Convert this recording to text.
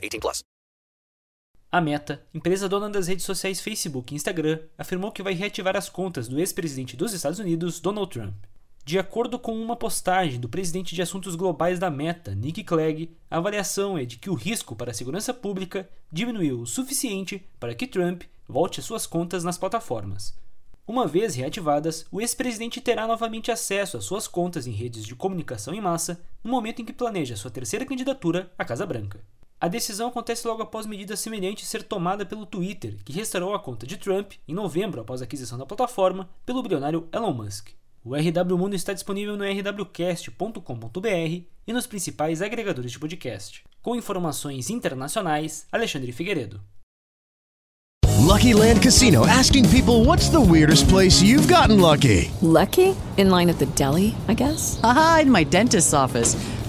18 plus. A Meta, empresa dona das redes sociais Facebook e Instagram, afirmou que vai reativar as contas do ex-presidente dos Estados Unidos, Donald Trump. De acordo com uma postagem do presidente de assuntos globais da Meta, Nick Clegg, a avaliação é de que o risco para a segurança pública diminuiu o suficiente para que Trump volte suas contas nas plataformas. Uma vez reativadas, o ex-presidente terá novamente acesso às suas contas em redes de comunicação em massa no momento em que planeja sua terceira candidatura à Casa Branca. A decisão acontece logo após medida semelhante ser tomada pelo Twitter, que restaurou a conta de Trump em novembro após a aquisição da plataforma pelo bilionário Elon Musk. O RW Mundo está disponível no rwcast.com.br e nos principais agregadores de podcast. Com informações internacionais, Alexandre Figueiredo. Lucky Land Casino asking people what's the weirdest place you've gotten lucky? Lucky? In line at the deli, I guess? Aha, in my dentist's office.